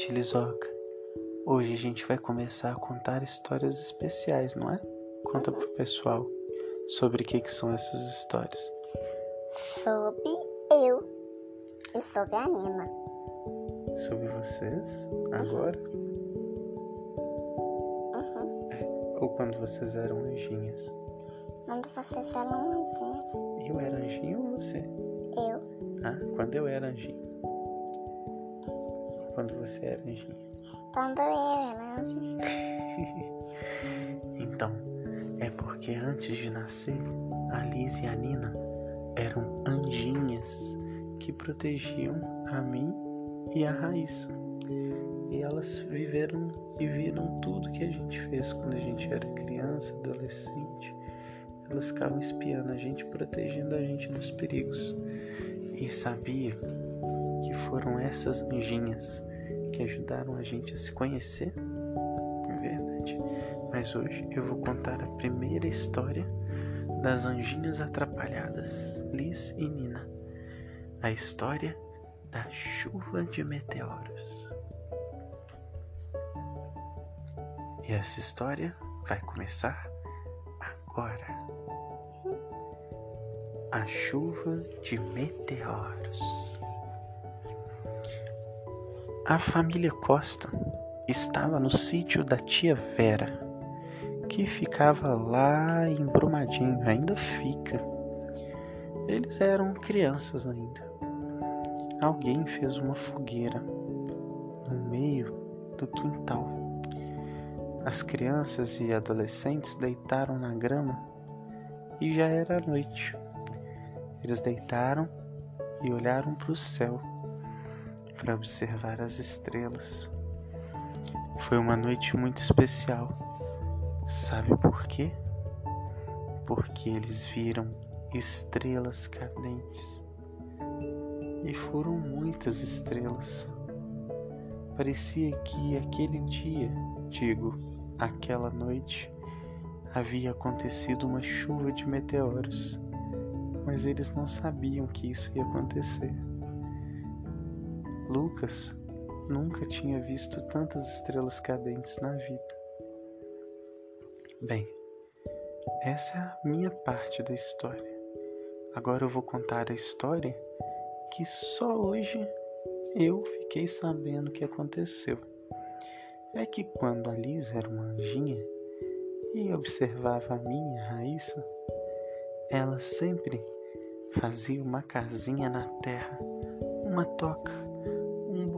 noite, Lisoca. Hoje a gente vai começar a contar histórias especiais, não é? Conta pro pessoal sobre o que, que são essas histórias. Sobre eu e sobre a Nina. Sobre vocês? Agora? Uhum. Ou quando vocês eram anjinhas? Quando vocês eram anjinhas. Eu era anjinho ou você? Eu. Ah, quando eu era anjinho. Quando você era anjinho. Quando eu era anjinha. Então, é porque antes de nascer, a Liz e a Nina eram anjinhas que protegiam a mim e a Raíssa. E elas viveram e viram tudo que a gente fez quando a gente era criança, adolescente. Elas ficavam espiando a gente, protegendo a gente dos perigos. E sabia que foram essas anjinhas que ajudaram a gente a se conhecer? É verdade. Mas hoje eu vou contar a primeira história das anjinhas atrapalhadas, Liz e Nina. A história da chuva de meteoros. E essa história vai começar agora. A chuva de meteoros. A família Costa estava no sítio da tia Vera, que ficava lá em Brumadinho, ainda fica. Eles eram crianças ainda. Alguém fez uma fogueira no meio do quintal. As crianças e adolescentes deitaram na grama e já era noite. Eles deitaram e olharam para o céu para observar as estrelas. Foi uma noite muito especial. Sabe por quê? Porque eles viram estrelas cadentes. E foram muitas estrelas. Parecia que aquele dia, digo, aquela noite, havia acontecido uma chuva de meteoros, mas eles não sabiam que isso ia acontecer. Lucas nunca tinha visto tantas estrelas cadentes na vida. Bem, essa é a minha parte da história. Agora eu vou contar a história que só hoje eu fiquei sabendo que aconteceu. É que quando a Liz era uma anjinha e observava a minha Raíssa, ela sempre fazia uma casinha na terra, uma toca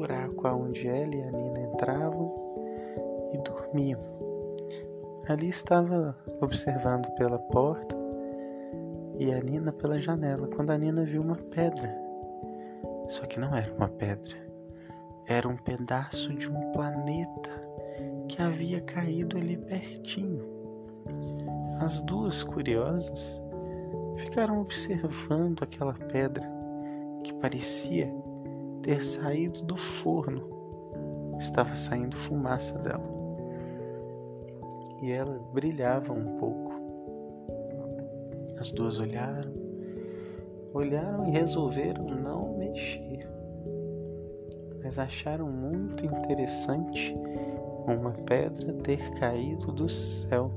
buraco aonde ela e a Nina entravam e dormiam. Ali estava observando pela porta e a Nina pela janela quando a Nina viu uma pedra. Só que não era uma pedra, era um pedaço de um planeta que havia caído ali pertinho. As duas curiosas ficaram observando aquela pedra que parecia ter saído do forno. Estava saindo fumaça dela. E ela brilhava um pouco. As duas olharam, olharam e resolveram não mexer. Mas acharam muito interessante uma pedra ter caído do céu.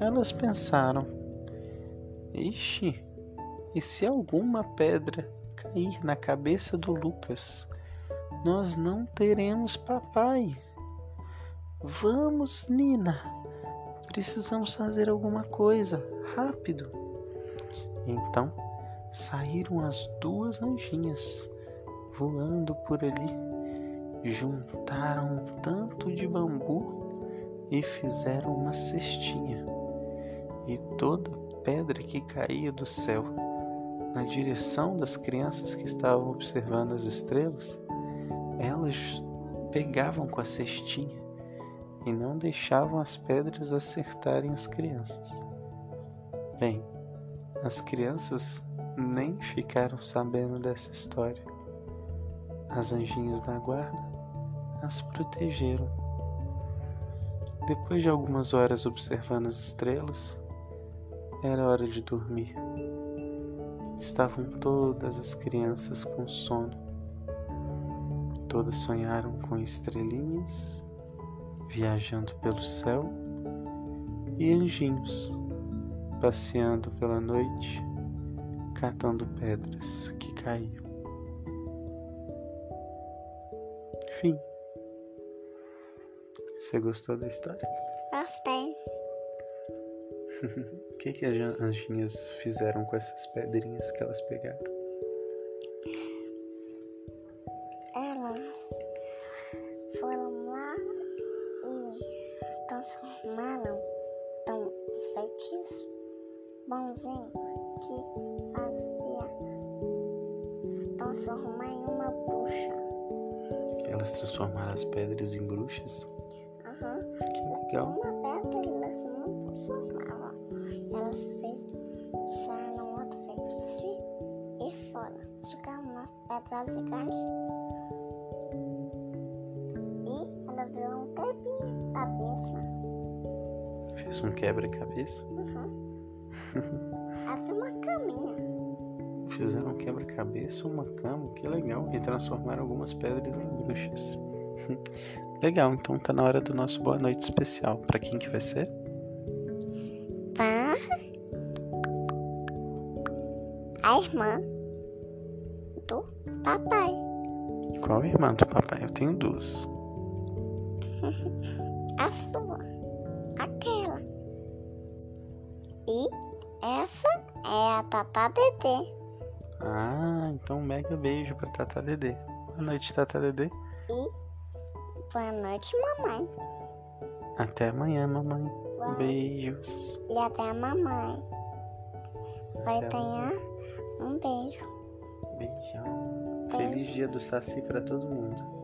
Elas pensaram: Ixi, e se alguma pedra cair na cabeça do Lucas, nós não teremos papai. Vamos, Nina, precisamos fazer alguma coisa, rápido. Então saíram as duas anjinhas voando por ali, juntaram um tanto de bambu e fizeram uma cestinha. E toda pedra que caía do céu na direção das crianças que estavam observando as estrelas, elas pegavam com a cestinha e não deixavam as pedras acertarem as crianças. Bem, as crianças nem ficaram sabendo dessa história. As anjinhas da guarda as protegeram. Depois de algumas horas observando as estrelas, era hora de dormir. Estavam todas as crianças com sono. Todas sonharam com estrelinhas viajando pelo céu e anjinhos passeando pela noite, catando pedras que caíam. Fim. Você gostou da história? Gostei. O que, que as anjinhas fizeram com essas pedrinhas que elas pegaram? Elas foram lá e transformaram tão feitiço bonzinho que fazia transformar em uma bruxa. Elas transformaram as pedras em bruxas? Aham. Que legal. Uma pedra gigante. E ela virou um quebra-cabeça. Fez um quebra-cabeça? Uhum. Até uma caminha. Fizeram um quebra-cabeça, uma cama, que legal. E transformaram algumas pedras em bruxas. legal, então tá na hora do nosso boa noite especial. Pra quem que vai ser? Tá? A irmã do papai. Qual irmã do papai? Eu tenho duas. A sua. Aquela. E essa é a Tata Dedê. Ah, então um mega beijo pra Tata Dedê. Boa noite, Tata Dedê. E boa noite, mamãe. Até amanhã, mamãe. Boa- Beijos. E até a mamãe. Vai Até ganhar um beijo. Beijão. Feliz dia do Saci pra todo mundo.